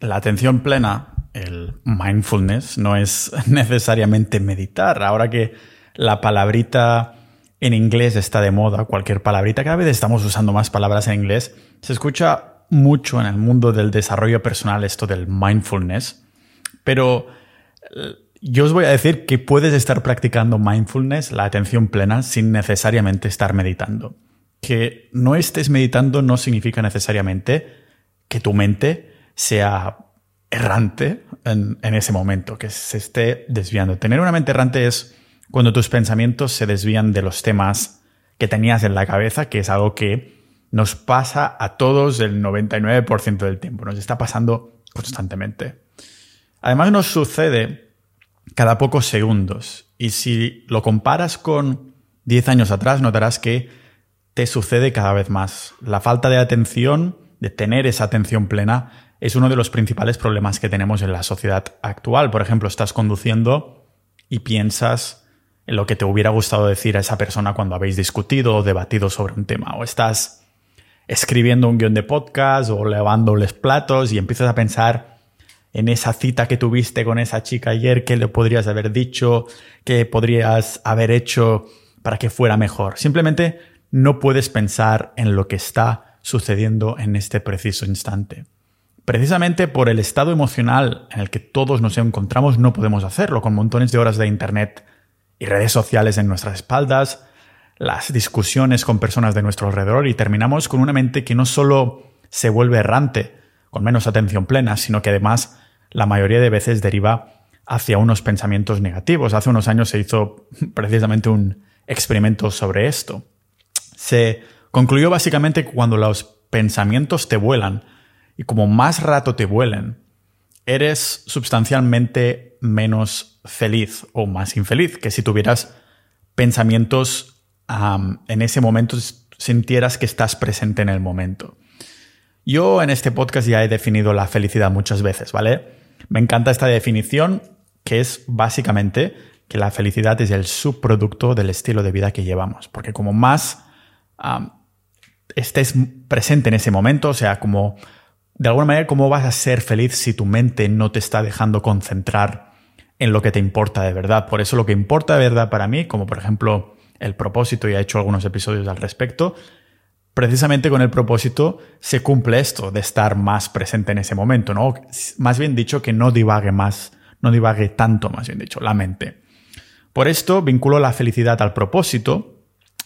la atención plena, el mindfulness, no es necesariamente meditar. Ahora que la palabrita en inglés está de moda, cualquier palabrita, cada vez estamos usando más palabras en inglés, se escucha mucho en el mundo del desarrollo personal esto del mindfulness, pero eh, yo os voy a decir que puedes estar practicando mindfulness, la atención plena, sin necesariamente estar meditando. Que no estés meditando no significa necesariamente que tu mente sea errante en, ese momento, que se esté desviando. Tener una mente errante es cuando tus pensamientos se desvían de los temas que tenías en la cabeza, que es algo que nos pasa a todos el 99% del tiempo, nos está pasando constantemente. Además nos sucede cada pocos segundos y si lo comparas con 10 años atrás notarás que te sucede cada vez más. La falta de atención, de tener esa atención plena, es uno de los principales problemas que tenemos en la sociedad actual. Por ejemplo, estás conduciendo y piensas en lo que te hubiera gustado decir a esa persona cuando habéis discutido o debatido sobre un tema. O estás escribiendo un guion de podcast o lavándoles platos y empiezas a pensar en esa cita que tuviste con esa chica ayer, qué le podrías haber dicho, qué podrías haber hecho para que fuera mejor. Simplemente no puedes pensar en lo que está sucediendo en este preciso instante. Precisamente por el estado emocional en el que todos nos encontramos no podemos hacerlo, con montones de horas de Internet y redes sociales en nuestras espaldas, las discusiones con personas de nuestro alrededor y terminamos con una mente que no solo se vuelve errante, con menos atención plena, sino que además la mayoría de veces deriva hacia unos pensamientos negativos. Hace unos años se hizo precisamente un experimento sobre esto. Se concluyó básicamente que cuando los pensamientos te vuelan, y como más rato te vuelen, eres sustancialmente menos feliz o más infeliz que si tuvieras pensamientos en ese momento, sintieras que estás presente en el momento. Yo en este podcast ya he definido la felicidad muchas veces, ¿vale? Me encanta esta definición que es básicamente que la felicidad es el subproducto del estilo de vida que llevamos, porque como más estés presente en ese momento, o sea, como de alguna manera, ¿cómo vas a ser feliz si tu mente no te está dejando concentrar en lo que te importa de verdad? Por eso lo que importa de verdad para mí, como por ejemplo el propósito, y he hecho algunos episodios al respecto, precisamente con el propósito se cumple esto de estar más presente en ese momento, ¿no? Más bien dicho, que no divague más, no divague tanto, más bien dicho, la mente. Por esto vinculo la felicidad al propósito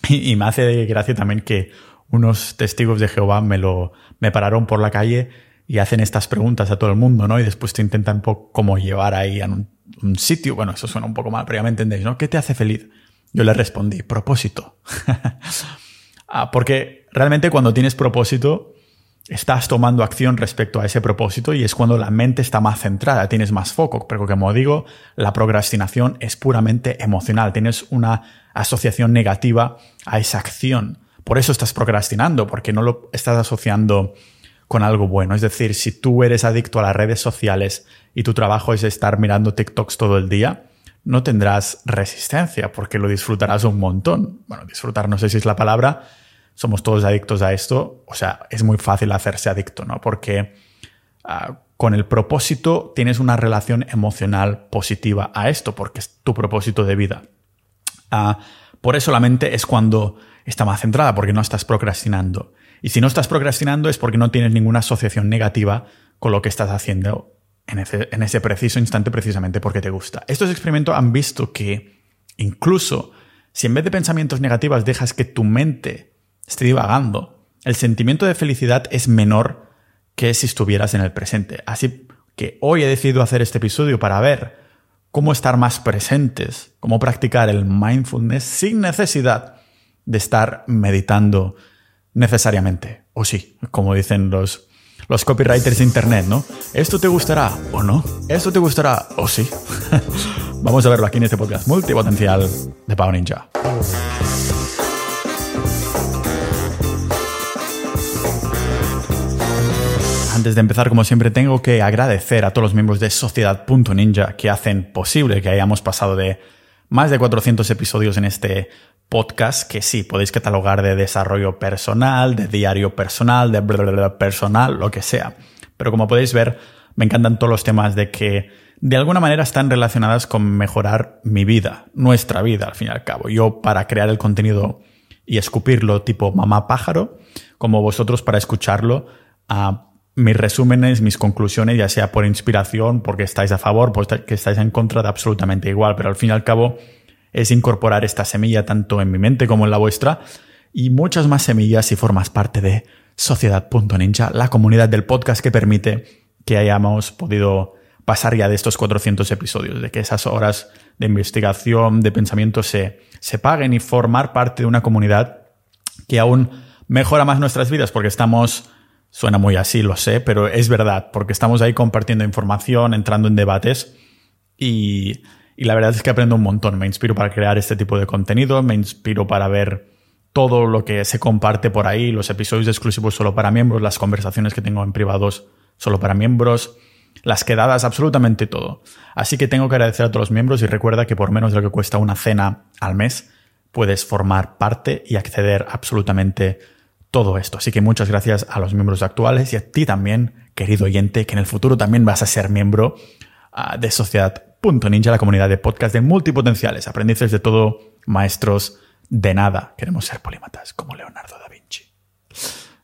y, y me hace gracia también que unos testigos de Jehová me lo me pararon por la calle y hacen estas preguntas a todo el mundo, ¿no? Y después te intentan poco como llevar ahí a un, sitio. Bueno, eso suena un poco mal, pero ya me entendéis, ¿no? ¿Qué te hace feliz? Yo le respondí, propósito. Ah, porque realmente cuando tienes propósito, estás tomando acción respecto a ese propósito y es cuando la mente está más centrada, tienes más foco. Pero como digo, la procrastinación es puramente emocional, tienes una asociación negativa a esa acción. Por eso estás procrastinando, porque no lo estás asociando con algo bueno. Es decir, si tú eres adicto a las redes sociales y tu trabajo es estar mirando TikToks todo el día, no tendrás resistencia porque lo disfrutarás un montón. Bueno, disfrutar no sé si es la palabra, somos todos adictos a esto, o sea, es muy fácil hacerse adicto, ¿no? Porque ah, con el propósito tienes una relación emocional positiva a esto, porque es tu propósito de vida. Ah, por eso la mente es cuando está más centrada porque no estás procrastinando. Y si no estás procrastinando es porque no tienes ninguna asociación negativa con lo que estás haciendo en ese, preciso instante precisamente porque te gusta. Estos experimentos han visto que incluso si en vez de pensamientos negativos dejas que tu mente esté divagando, el sentimiento de felicidad es menor que si estuvieras en el presente. Así que hoy he decidido hacer este episodio para ver cómo estar más presentes, cómo practicar el mindfulness sin necesidad de estar meditando necesariamente. O sí, como dicen los, los copywriters de Internet, ¿no? ¿Esto te gustará o no? ¿Esto te gustará o sí? Vamos a verlo aquí en este podcast multipotencial de Pau Ninja. Antes de empezar, como siempre, tengo que agradecer a todos los miembros de Sociedad.ninja que hacen posible que hayamos pasado de más de 400 episodios en este podcast que sí, podéis catalogar de desarrollo personal, de diario personal, de personal, lo que sea. Pero como podéis ver, Me encantan todos los temas de que de alguna manera están relacionadas con mejorar mi vida, nuestra vida al fin y al cabo. Yo para crear el contenido y escupirlo tipo mamá pájaro, como vosotros para escucharlo a mis resúmenes, mis conclusiones, ya sea por inspiración, porque estáis a favor, porque estáis en contra, de absolutamente igual, pero al fin y al cabo es incorporar esta semilla tanto en mi mente como en la vuestra y muchas más semillas si formas parte de Sociedad.ninja, la comunidad del podcast que permite que hayamos podido pasar ya de estos 400 episodios, de que esas horas de investigación, de pensamiento se, se paguen y formar parte de una comunidad que aún mejora más nuestras vidas porque estamos, suena muy así, lo sé, pero es verdad, porque estamos ahí compartiendo información, entrando en debates y, y la verdad es que aprendo un montón. Me inspiro para crear este tipo de contenido, me inspiro para ver todo lo que se comparte por ahí, los episodios exclusivos solo para miembros, las conversaciones que tengo en privados solo para miembros, las quedadas, absolutamente todo. Así que tengo que agradecer a todos los miembros y recuerda que por menos de lo que cuesta una cena al mes, puedes formar parte y acceder absolutamente todo esto. Así que muchas gracias a los miembros actuales y a ti también, querido oyente, que en el futuro también vas a ser miembro uh, de Sociedad.ninja, la comunidad de podcast de multipotenciales, aprendices de todo, maestros de nada. Queremos ser polímatas como Leonardo da Vinci.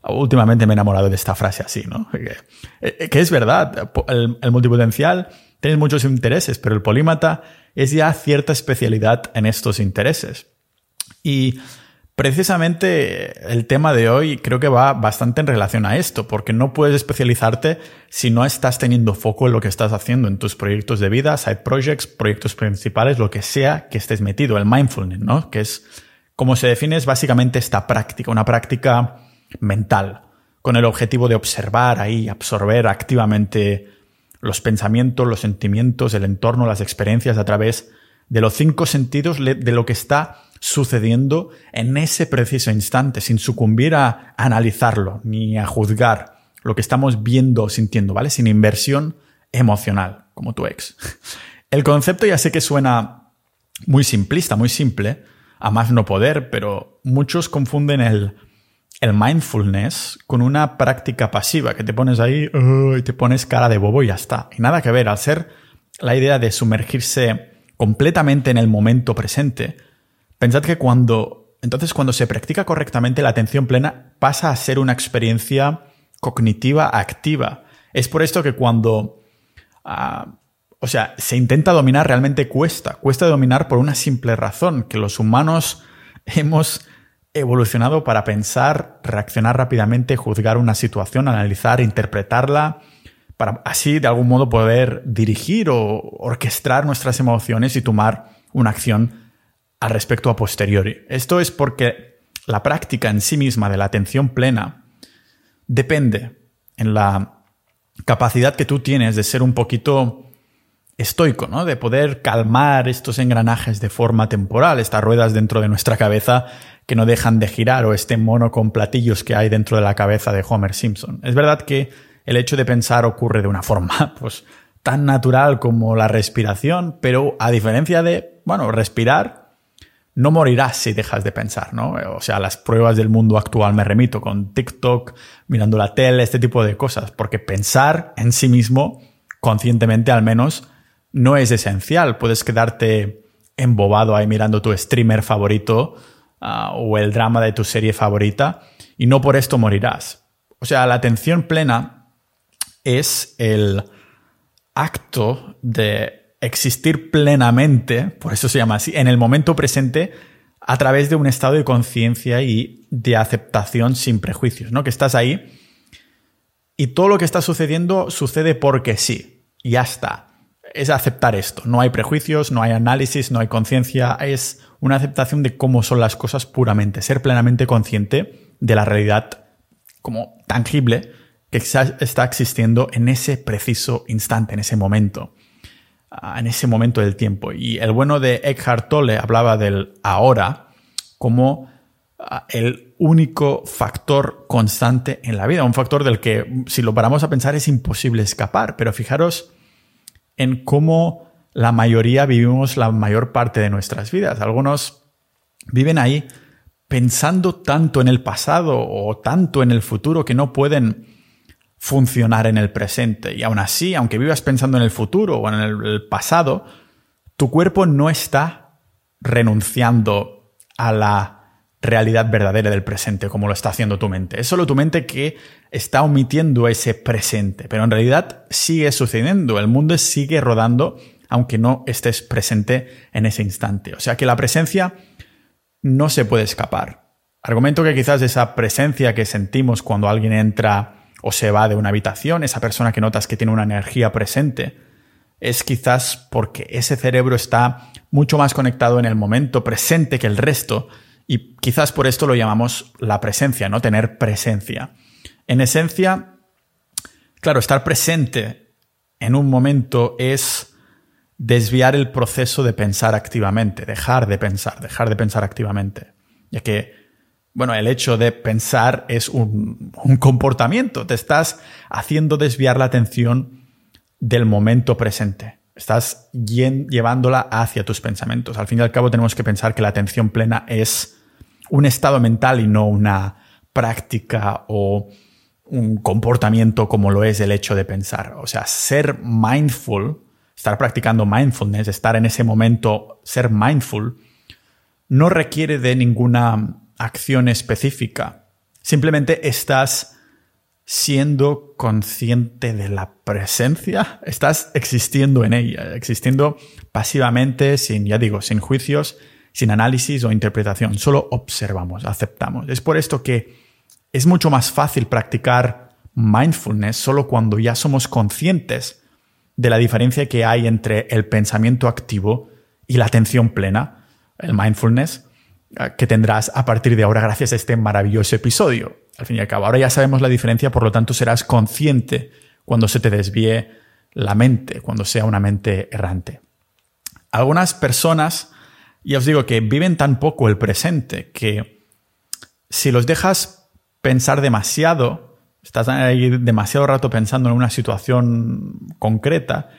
Últimamente me he enamorado de esta frase así, ¿no? Que, eh, es verdad, el, el multipotencial tiene muchos intereses, pero el polímata es ya cierta especialidad en estos intereses. Y precisamente el tema de hoy creo que va bastante en relación a esto, porque no puedes especializarte si no estás teniendo foco en lo que estás haciendo en tus proyectos de vida, side projects, proyectos principales, lo que sea que estés metido, el mindfulness, ¿no? Que es como se define es básicamente esta práctica, una práctica mental, con el objetivo de observar ahí, absorber activamente los pensamientos, los sentimientos, el entorno, las experiencias a través de los cinco sentidos de lo que está sucediendo en ese preciso instante, sin sucumbir a analizarlo ni a juzgar lo que estamos viendo o sintiendo, ¿vale? Sin inversión emocional, como tu ex. El concepto ya sé que suena muy simplista, muy simple, a más no poder, pero muchos confunden el, el mindfulness con una práctica pasiva, que te pones ahí y te pones cara de bobo y ya está. Y nada que ver, al ser la idea de sumergirse completamente en el momento presente, pensad que cuando, entonces cuando se practica correctamente la atención plena pasa a ser una experiencia cognitiva activa. Es por esto que cuando ah, o sea, se intenta dominar realmente cuesta. Cuesta dominar por una simple razón, que los humanos hemos evolucionado para pensar, reaccionar rápidamente, juzgar una situación, analizar, interpretarla, para así de algún modo poder dirigir o orquestar nuestras emociones y tomar una acción al respecto a posteriori. Esto es porque la práctica en sí misma de la atención plena depende en la capacidad que tú tienes de ser un poquito estoico, ¿no? De poder calmar estos engranajes de forma temporal, estas ruedas dentro de nuestra cabeza que no dejan de girar o este mono con platillos que hay dentro de la cabeza de Homer Simpson. Es verdad que el hecho de pensar ocurre de una forma, pues, tan natural como la respiración, pero a diferencia de, bueno, respirar, no morirás si dejas de pensar, ¿no? O sea, las pruebas del mundo actual me remito con TikTok, mirando la tele, este tipo de cosas, porque pensar en sí mismo, conscientemente al menos, no es esencial. Puedes quedarte embobado ahí mirando tu streamer favorito ah, o el drama de tu serie favorita y no por esto morirás. O sea, la atención plena es el acto de existir plenamente, por eso se llama así, en el momento presente a través de un estado de conciencia y de aceptación sin prejuicios, ¿no? Que estás ahí y todo lo que está sucediendo sucede porque sí, ya está. Es aceptar esto. No hay prejuicios, no hay análisis, no hay conciencia, es una aceptación de cómo son las cosas puramente, ser plenamente consciente de la realidad como tangible que está existiendo en ese preciso instante, en ese momento, en ese momento del tiempo. Y el bueno de Eckhart Tolle hablaba del ahora como ah, el único factor constante en la vida, un factor del que si lo paramos a pensar es imposible escapar, pero fijaros en cómo la mayoría vivimos la mayor parte de nuestras vidas. Algunos viven ahí pensando tanto en el pasado o tanto en el futuro que no pueden funcionar en el presente. Y aún así, aunque vivas pensando en el futuro o en el pasado, tu cuerpo no está renunciando a la realidad verdadera del presente como lo está haciendo tu mente. Es solo tu mente que está omitiendo ese presente, pero en realidad sigue sucediendo, el mundo sigue rodando aunque no estés presente en ese instante. O sea que la presencia no se puede escapar. Argumento que quizás esa presencia que sentimos cuando alguien entra o se va de una habitación, esa persona que notas que tiene una energía presente, es quizás porque ese cerebro está mucho más conectado en el momento presente que el resto y quizás por esto lo llamamos la presencia, ¿no? Tener presencia. En esencia, claro, estar presente en un momento es desviar el proceso de pensar activamente, dejar de pensar, dejar de pensar activamente. Ya que, bueno, el hecho de pensar es un, comportamiento, te estás haciendo desviar la atención del momento presente. Estás llevándola hacia tus pensamientos. Al fin y al cabo tenemos que pensar que la atención plena es un estado mental y no una práctica o un comportamiento como lo es el hecho de pensar. O sea, ser mindful, estar practicando mindfulness, estar en ese momento, ser mindful, no requiere de ninguna acción específica. Simplemente estás siendo consciente de la presencia, estás existiendo en ella, existiendo pasivamente, sin, ya digo, sin juicios, sin análisis o interpretación, solo observamos, aceptamos. Es por esto que es mucho más fácil practicar mindfulness solo cuando ya somos conscientes de la diferencia que hay entre el pensamiento activo y la atención plena, el mindfulness, que tendrás a partir de ahora gracias a este maravilloso episodio. Al fin y al cabo, ahora ya sabemos la diferencia, por lo tanto serás consciente cuando se te desvíe la mente, cuando sea una mente errante. Algunas personas, ya os digo que viven tan poco el presente que si los dejas pensar demasiado, estás ahí demasiado rato pensando en una situación concreta,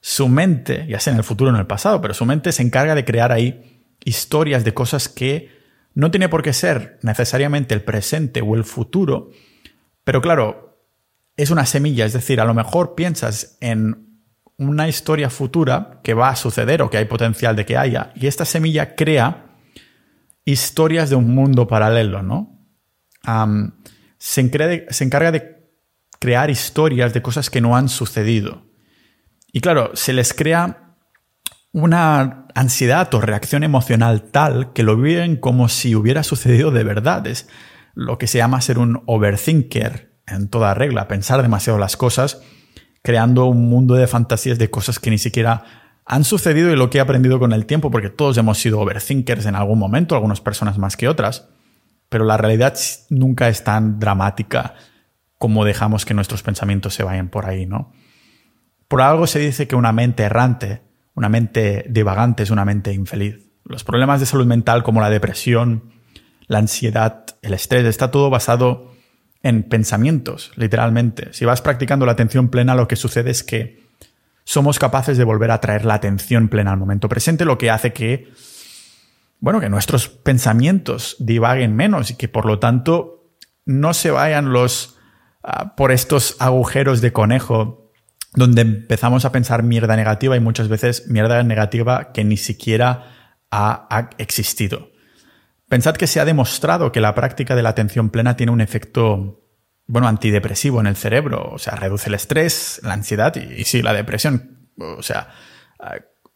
su mente, ya sea en el futuro o en el pasado, pero su mente se encarga de crear ahí historias de cosas que no tiene por qué ser necesariamente el presente o el futuro, pero claro, es una semilla, es decir, a lo mejor piensas en una historia futura que va a suceder o que hay potencial de que haya, y esta semilla crea historias de un mundo paralelo, ¿no? se, se encarga de crear historias de cosas que no han sucedido. Y claro, se les crea una ansiedad o reacción emocional tal que lo viven como si hubiera sucedido de verdad. Es lo que se llama ser un overthinker en toda regla, pensar demasiado las cosas, creando un mundo de fantasías de cosas que ni siquiera han sucedido y lo que he aprendido con el tiempo, porque todos hemos sido overthinkers en algún momento, algunas personas más que otras, pero la realidad nunca es tan dramática como dejamos que nuestros pensamientos se vayan por ahí, ¿no? Por algo se dice que una mente errante una mente divagante es una mente infeliz. Los problemas de salud mental como la depresión, la ansiedad, el estrés, está todo basado en pensamientos, literalmente. Si vas practicando la atención plena, lo que sucede es que somos capaces de volver a traer la atención plena al momento presente, lo que hace que, bueno, que nuestros pensamientos divaguen menos y que por lo tanto no se vayan los ah, por estos agujeros de conejo donde empezamos a pensar mierda negativa y muchas veces mierda negativa que ni siquiera ha, existido. Pensad que se ha demostrado que la práctica de la atención plena tiene un efecto, bueno, antidepresivo en el cerebro, o sea, reduce el estrés, la ansiedad y, y sí, la depresión. O sea,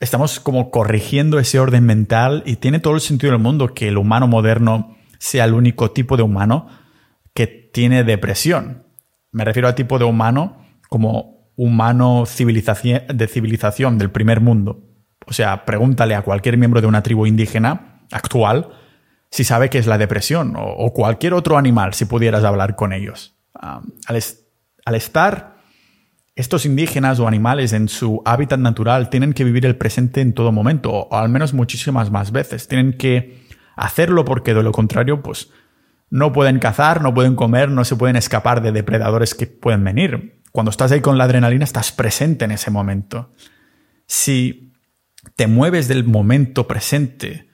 estamos como corrigiendo ese orden mental y tiene todo el sentido del mundo que el humano moderno sea el único tipo de humano que tiene depresión. Me refiero a tipo de humano como humano de civilización del primer mundo. O sea, pregúntale a cualquier miembro de una tribu indígena actual si sabe qué es la depresión o, cualquier otro animal si pudieras hablar con ellos. al, estar estos indígenas o animales en su hábitat natural tienen que vivir el presente en todo momento o, o al menos muchísimas más veces. Tienen que hacerlo porque de lo contrario pues no pueden cazar, no pueden comer, no se pueden escapar de depredadores que pueden venir. Cuando estás ahí con la adrenalina, estás presente en ese momento. Si te mueves del momento presente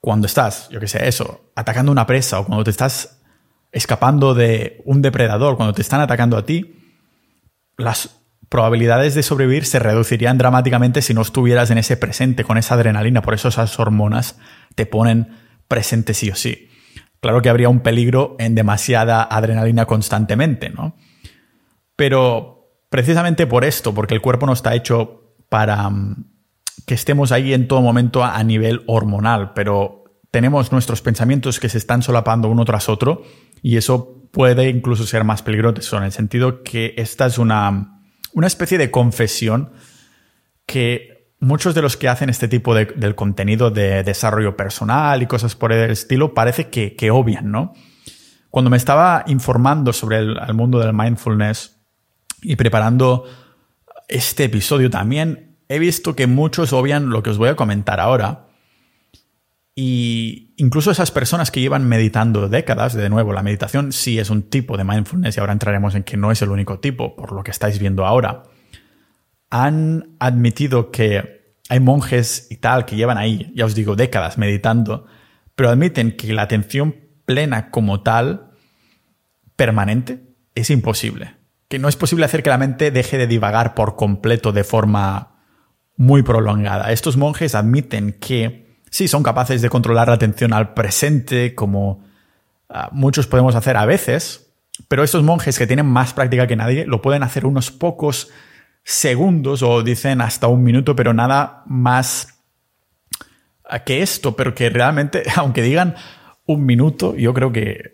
cuando estás, yo qué sé, eso, atacando una presa o cuando te estás escapando de un depredador, cuando te están atacando a ti, las probabilidades de sobrevivir se reducirían dramáticamente si no estuvieras en ese presente con esa adrenalina. Por eso esas hormonas te ponen presente sí o sí. Claro que habría un peligro en demasiada adrenalina constantemente, ¿no? Pero precisamente por esto, porque el cuerpo no está hecho para mm, que estemos ahí en todo momento a nivel hormonal, pero tenemos nuestros pensamientos que se están solapando uno tras otro y eso puede incluso ser más peligroso en el sentido que esta es una, una especie de confesión que muchos de los que hacen este tipo de, del contenido de desarrollo personal y cosas por el estilo parece que, que obvian, ¿no? Cuando me estaba informando sobre el, el mundo del mindfulness y preparando este episodio también, he visto que muchos obvian lo que os voy a comentar ahora y incluso esas personas que llevan meditando décadas, de nuevo, la meditación sí es un tipo de mindfulness y ahora entraremos en que no es el único tipo, por lo que estáis viendo ahora, han admitido que hay monjes y tal que llevan ahí, ya os digo, décadas meditando, pero admiten que la atención plena como tal, permanente, es imposible. Que no es posible hacer que la mente deje de divagar por completo de forma muy prolongada. Estos monjes admiten que sí son capaces de controlar la atención al presente, como ah, muchos podemos hacer a veces, pero estos monjes que tienen más práctica que nadie lo pueden hacer unos pocos segundos o dicen hasta un minuto, pero nada más ah, que esto, pero que realmente, aunque digan un minuto, yo creo que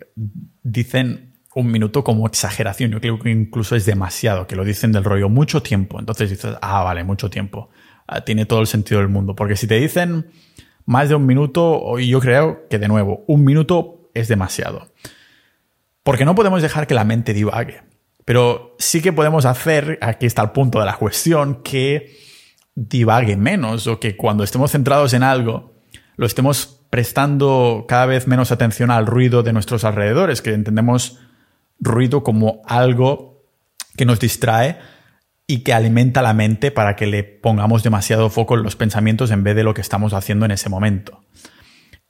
dicen un minuto como exageración. Yo creo que incluso es demasiado, que lo dicen del rollo mucho tiempo. Entonces dices, ah, vale, mucho tiempo. Ah, tiene todo el sentido del mundo. Porque si te dicen más de un minuto, yo creo que de nuevo, un minuto es demasiado. Porque no podemos dejar que la mente divague. Pero sí que podemos hacer, aquí está el punto de la cuestión, que divague menos o que cuando estemos centrados en algo, lo estemos prestando cada vez menos atención al ruido de nuestros alrededores, que entendemos ruido como algo que nos distrae y que alimenta la mente para que le pongamos demasiado foco en los pensamientos en vez de lo que estamos haciendo en ese momento.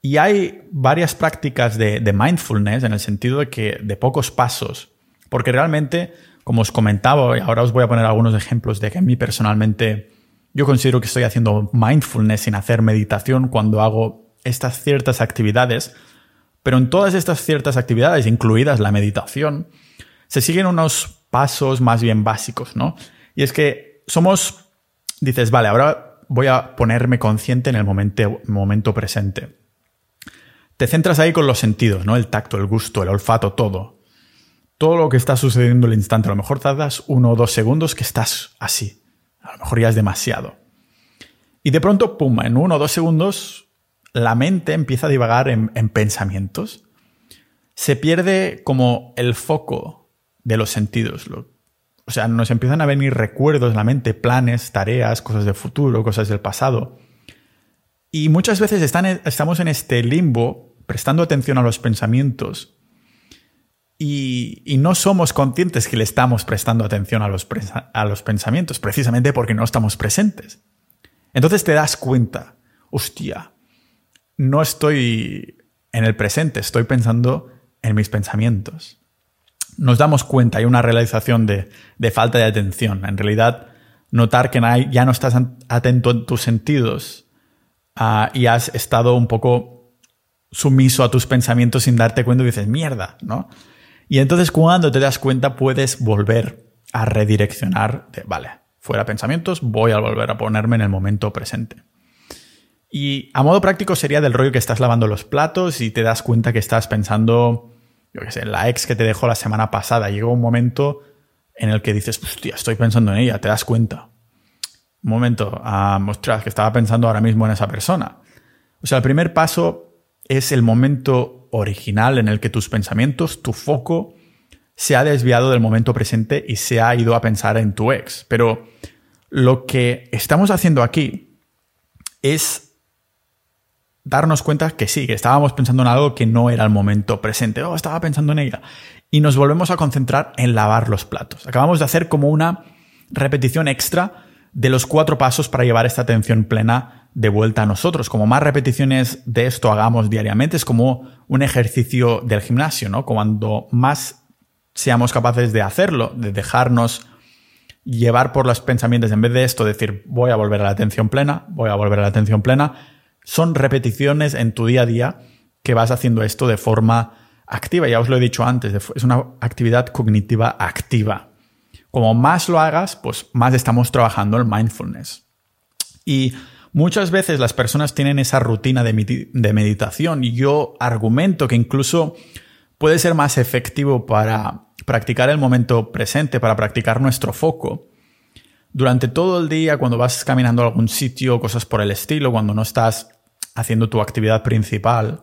Y hay varias prácticas de, mindfulness en el sentido de que de pocos pasos, porque realmente, como os comentaba, y ahora os voy a poner algunos ejemplos de que a mí personalmente yo considero que estoy haciendo mindfulness sin hacer meditación cuando hago estas ciertas actividades, pero en todas estas ciertas actividades, incluidas la meditación, se siguen unos pasos más bien básicos, ¿no? Y es que somos, dices, vale, ahora voy a ponerme consciente en el momento, momento presente. Te centras ahí con los sentidos, ¿no? El tacto, el gusto, el olfato, todo. Todo lo que está sucediendo en el instante. A lo mejor tardas uno o dos segundos que estás así. A lo mejor ya es demasiado. Y de pronto, pum, en uno o dos segundos, la mente empieza a divagar en, en pensamientos. Se pierde como el foco de los sentidos, o sea, nos empiezan a venir recuerdos en la mente, planes, tareas, cosas del futuro, cosas del pasado. Y muchas veces estamos en este limbo, prestando atención a los pensamientos, y, no somos conscientes que le estamos prestando atención a los, a los pensamientos, precisamente porque no estamos presentes. Entonces te das cuenta, hostia, no estoy en el presente, estoy pensando en mis pensamientos nos damos cuenta, hay una realización de, falta de atención. En realidad, notar que ya no estás atento en tus sentidos ah, y has estado un poco sumiso a tus pensamientos sin darte cuenta y dices, mierda, ¿no? Y entonces cuando te das cuenta puedes volver a redireccionar de, vale, fuera pensamientos, voy a volver a ponerme en el momento presente. Y a modo práctico sería del rollo que estás lavando los platos y te das cuenta que estás pensando yo qué sé, la ex que te dejó la semana pasada, llega un momento en el que dices, hostia, estoy pensando en ella, te das cuenta. Un momento, ah, ostras, que estaba pensando ahora mismo en esa persona. O sea, el primer paso es el momento original en el que tus pensamientos, tu foco, se ha desviado del momento presente y se ha ido a pensar en tu ex. Pero lo que estamos haciendo aquí es darnos cuenta que sí, que estábamos pensando en algo que no era el momento presente. Oh, estaba pensando en ella. Y nos volvemos a concentrar en lavar los platos. Acabamos de hacer como una repetición extra de los cuatro pasos para llevar esta atención plena de vuelta a nosotros. Como más repeticiones de esto hagamos diariamente, es como un ejercicio del gimnasio, ¿no? Cuando más seamos capaces de hacerlo, de dejarnos llevar por los pensamientos, en vez de esto, decir voy a volver a la atención plena, voy a volver a la atención plena, son repeticiones en tu día a día que vas haciendo esto de forma activa. Ya os lo he dicho antes, es una actividad cognitiva activa. Como más lo hagas, pues más estamos trabajando el mindfulness. Y muchas veces las personas tienen esa rutina de, meditación y yo argumento que incluso puede ser más efectivo para practicar el momento presente, para practicar nuestro foco. Durante todo el día, cuando vas caminando a algún sitio, cosas por el estilo, cuando no estás haciendo tu actividad principal,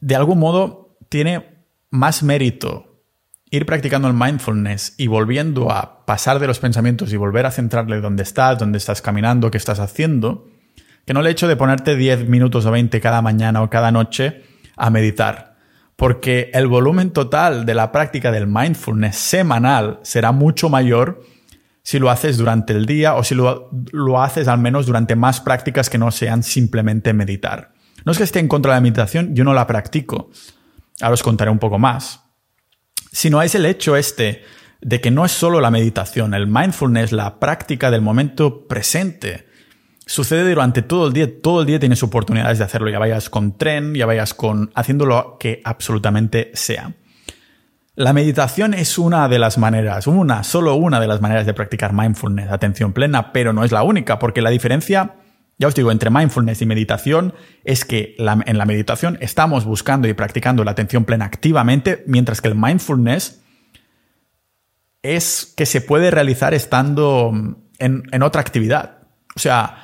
de algún modo tiene más mérito ir practicando el mindfulness y volviendo a pasar de los pensamientos y volver a centrarle dónde estás, dónde estás caminando, qué estás haciendo, que no el hecho de ponerte 10 minutos o 20 cada mañana o cada noche a meditar. Porque el volumen total de la práctica del mindfulness semanal será mucho mayor si lo haces durante el día o si lo, lo haces al menos durante más prácticas que no sean simplemente meditar. No es que esté en contra de la meditación, yo no la practico. Ahora os contaré un poco más. Sino es el hecho este de que no es solo la meditación, el mindfulness, la práctica del momento presente. Sucede durante todo el día, todo el día tienes oportunidades de hacerlo, ya vayas con tren, ya vayas con haciéndolo que absolutamente sea. La meditación es una de las maneras, una, solo una de las maneras de practicar mindfulness, atención plena, pero no es la única, porque la diferencia ya os digo, entre mindfulness y meditación es que en la meditación estamos buscando y practicando la atención plena activamente, mientras que el mindfulness es que se puede realizar estando en, en otra actividad. O sea,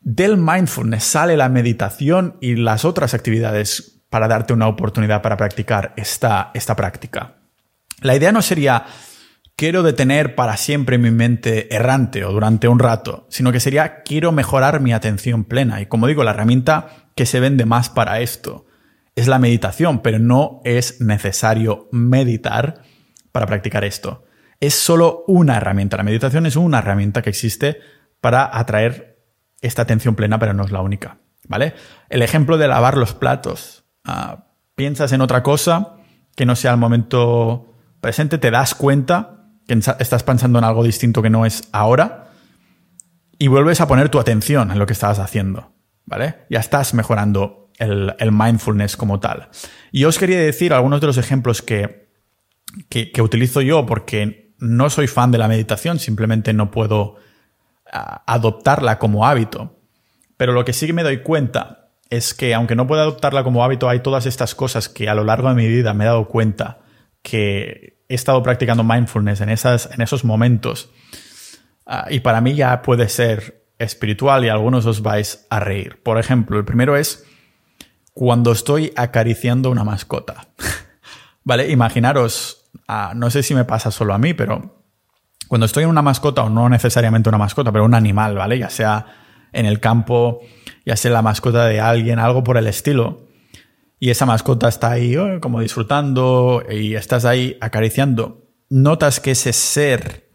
del mindfulness sale la meditación y las otras actividades para darte una oportunidad para practicar esta, esta práctica. La idea no sería quiero detener para siempre mi mente errante o durante un rato, sino que sería quiero mejorar mi atención plena. Y como digo, la herramienta que se vende más para esto es la meditación, pero no es necesario meditar para practicar esto. Es solo una herramienta. La meditación es una herramienta que existe para atraer esta atención plena, pero no es la única. ¿Vale? El ejemplo de lavar los platos. Ah, piensas en otra cosa que no sea el momento presente, te das cuenta que estás pensando en algo distinto que no es ahora y vuelves a poner tu atención en lo que estabas haciendo, ¿vale? Ya estás mejorando el, mindfulness como tal. Y os quería decir algunos de los ejemplos que, que, utilizo yo porque no soy fan de la meditación, simplemente no puedo adoptarla como hábito. Pero lo que sí que me doy cuenta es que aunque no pueda adoptarla como hábito, hay todas estas cosas que a lo largo de mi vida me he dado cuenta que he estado practicando mindfulness en, esas, en esos momentos. Ah, y para mí ya puede ser espiritual y algunos os vais a reír. Por ejemplo, el primero es cuando estoy acariciando una mascota. ¿Vale? Imaginaros, ah, no sé si me pasa solo a mí, pero cuando estoy en una mascota, o no necesariamente una mascota, pero un animal, ¿vale? Ya sea en el campo, ya sea la mascota de alguien, algo por el estilo, y esa mascota está ahí oh, como disfrutando y estás ahí acariciando, notas que ese ser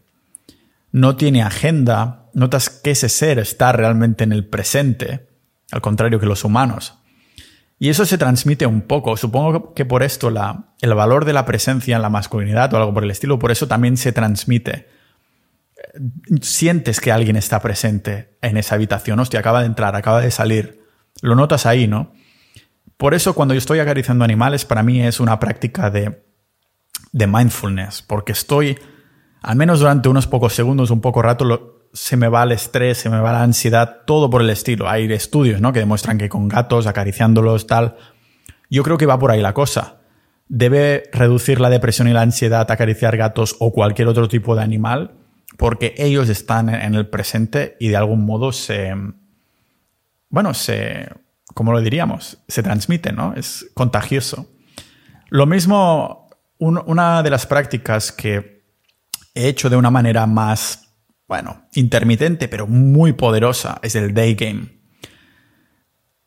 no tiene agenda, notas que ese ser está realmente en el presente, al contrario que los humanos. Y eso se transmite un poco. Supongo que por esto la, el valor de la presencia en la masculinidad o algo por el estilo, por eso también se transmite. Sientes que alguien está presente en esa habitación. Hostia, acaba de entrar, acaba de salir. Lo notas ahí, ¿no? Por eso cuando yo estoy acariciando animales, para mí es una práctica de, mindfulness, porque estoy, al menos durante unos pocos segundos, un poco rato, se me va el estrés, se me va la ansiedad, todo por el estilo. Hay estudios ¿no? que demuestran que con gatos, acariciándolos, tal, yo creo que va por ahí la cosa. Debe reducir la depresión y la ansiedad acariciar gatos o cualquier otro tipo de animal, porque ellos están en el presente y de algún modo se, bueno, se, ¿cómo lo diríamos? Se transmite, ¿no? Es contagioso. Lo mismo, una de las prácticas que he hecho de una manera más, bueno, intermitente, pero muy poderosa, es el day game.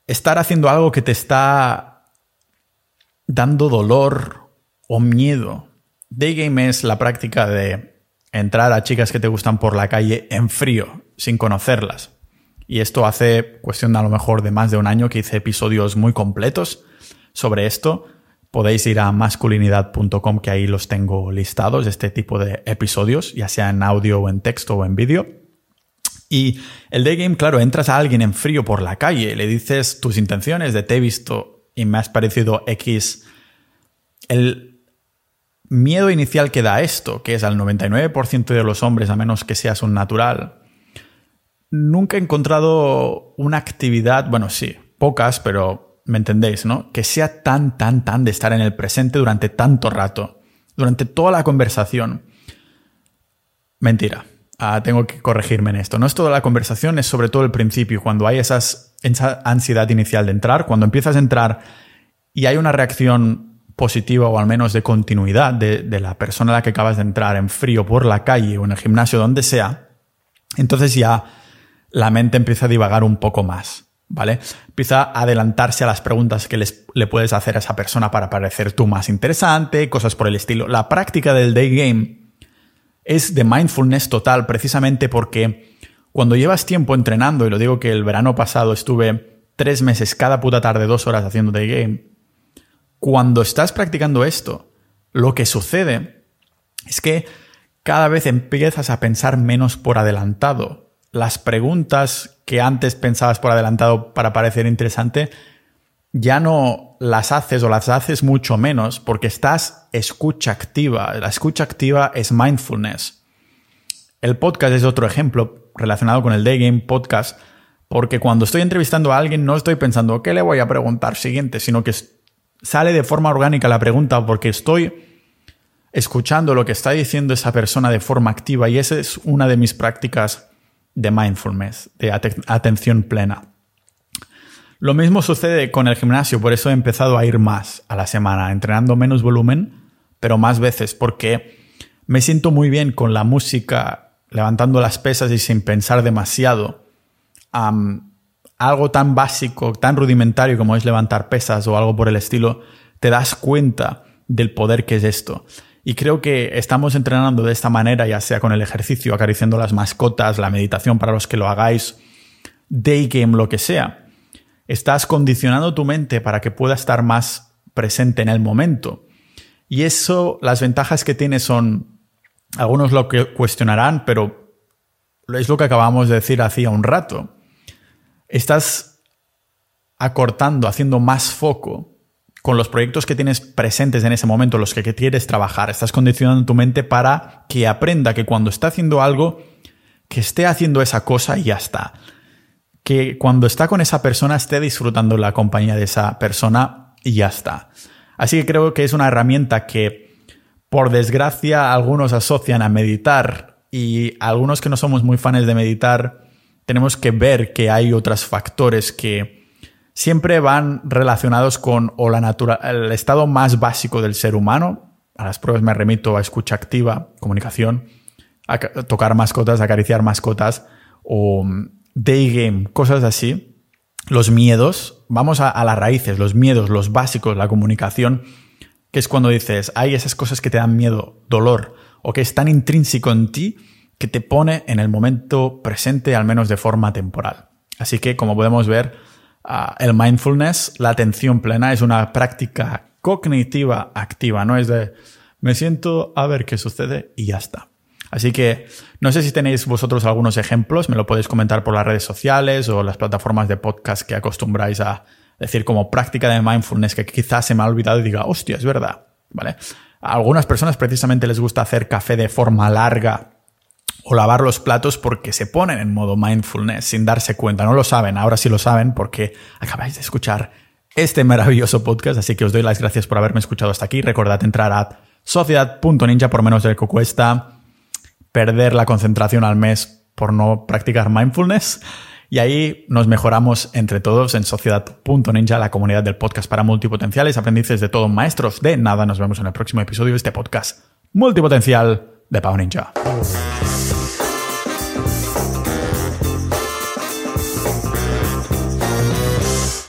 Estar haciendo algo que te está dando dolor o miedo. Day game es la práctica de entrar a chicas que te gustan por la calle en frío, sin conocerlas. Y esto hace cuestión a lo mejor de más de un año que hice episodios muy completos sobre esto. podéis ir a masculinidad.com que ahí los tengo listados, este tipo de episodios, ya sea en audio o en texto o en vídeo. Y el day game, claro, entras a alguien en frío por la calle, le dices tus intenciones de te he visto y me has parecido X. El miedo inicial que da esto, que es al 99% de los hombres, a menos que seas un natural, nunca he encontrado una actividad, bueno, sí, pocas, pero ¿Me entendéis, no? Que sea tan, tan, tan de estar en el presente durante tanto rato, durante toda la conversación. Mentira. Ah, tengo que corregirme en esto. No es toda la conversación, es sobre todo el principio, cuando hay esa ansiedad inicial de entrar, cuando empiezas a entrar y hay una reacción positiva o al menos de continuidad de, de la persona a la que acabas de entrar en frío por la calle o en el gimnasio, donde sea, entonces ya la mente empieza a divagar un poco más. ¿vale? Empieza a adelantarse a las preguntas que le puedes hacer a esa persona para parecer tú más interesante, cosas por el estilo. La práctica del day game es de mindfulness total, precisamente porque cuando llevas tiempo entrenando, y lo digo que el verano pasado estuve tres meses cada puta tarde, dos horas haciendo day game, cuando estás practicando esto, lo que sucede es que cada vez empiezas a pensar menos por adelantado las preguntas que antes pensabas por adelantado para parecer interesante, ya no las haces o las haces mucho menos porque estás escucha activa. La escucha activa es mindfulness. El podcast es otro ejemplo relacionado con el Day Game Podcast, porque cuando estoy entrevistando a alguien no estoy pensando qué le voy a preguntar siguiente, sino que sale de forma orgánica la pregunta porque estoy escuchando lo que está diciendo esa persona de forma activa y esa es una de mis prácticas de mindfulness, de atención plena. Lo mismo sucede con el gimnasio, por eso he empezado a ir más a la semana, entrenando menos volumen, pero más veces, porque me siento muy bien con la música, levantando las pesas y sin pensar demasiado. algo tan básico, tan rudimentario como es levantar pesas o algo por el estilo, te das cuenta del poder que es esto. Y creo que estamos entrenando de esta manera, ya sea con el ejercicio, acariciando las mascotas, la meditación para los que lo hagáis, day game, lo que sea. Estás condicionando tu mente para que pueda estar más presente en el momento. Y eso, las ventajas que tiene son, algunos lo que cuestionarán, pero es lo que acabamos de decir hacía un rato. Estás acortando, haciendo más foco con los proyectos que tienes presentes en ese momento, los que quieres trabajar. Estás condicionando tu mente para que aprenda que cuando está haciendo algo, que esté haciendo esa cosa y ya está. Que cuando está con esa persona esté disfrutando la compañía de esa persona y ya está. Así que creo que es una herramienta que, por desgracia, algunos asocian a meditar y algunos que no somos muy fans de meditar, tenemos que ver que hay otros factores que siempre van relacionados con o la el estado más básico del ser humano. A las pruebas me remito a escucha activa, comunicación, a tocar mascotas, acariciar mascotas o mm, day game, cosas así. Los miedos, vamos a, a las raíces, los miedos, los básicos, la comunicación, que es cuando dices, hay esas cosas que te dan miedo, dolor, o que es tan intrínseco en ti que te pone en el momento presente, al menos de forma temporal. Así que, como podemos ver, Ah, el mindfulness, la atención plena, es una práctica cognitiva activa, no es de me siento a ver qué sucede y ya está. Así que no sé si tenéis vosotros algunos ejemplos, me lo podéis comentar por las redes sociales o las plataformas de podcast que acostumbráis a decir como práctica de mindfulness que quizás se me ha olvidado y diga, hostia, es verdad. ¿Vale? A algunas personas precisamente les gusta hacer café de forma larga o lavar los platos porque se ponen en modo mindfulness sin darse cuenta. No lo saben, ahora sí lo saben porque acabáis de escuchar este maravilloso podcast, así que os doy las gracias por haberme escuchado hasta aquí. Recordad entrar a sociedad.ninja por menos de lo que cuesta perder la concentración al mes por no practicar mindfulness. Y ahí nos mejoramos entre todos en sociedad.ninja, la comunidad del podcast para multipotenciales, aprendices de todo, maestros de nada. Nos vemos en el próximo episodio de este podcast multipotencial de Pau Ninja.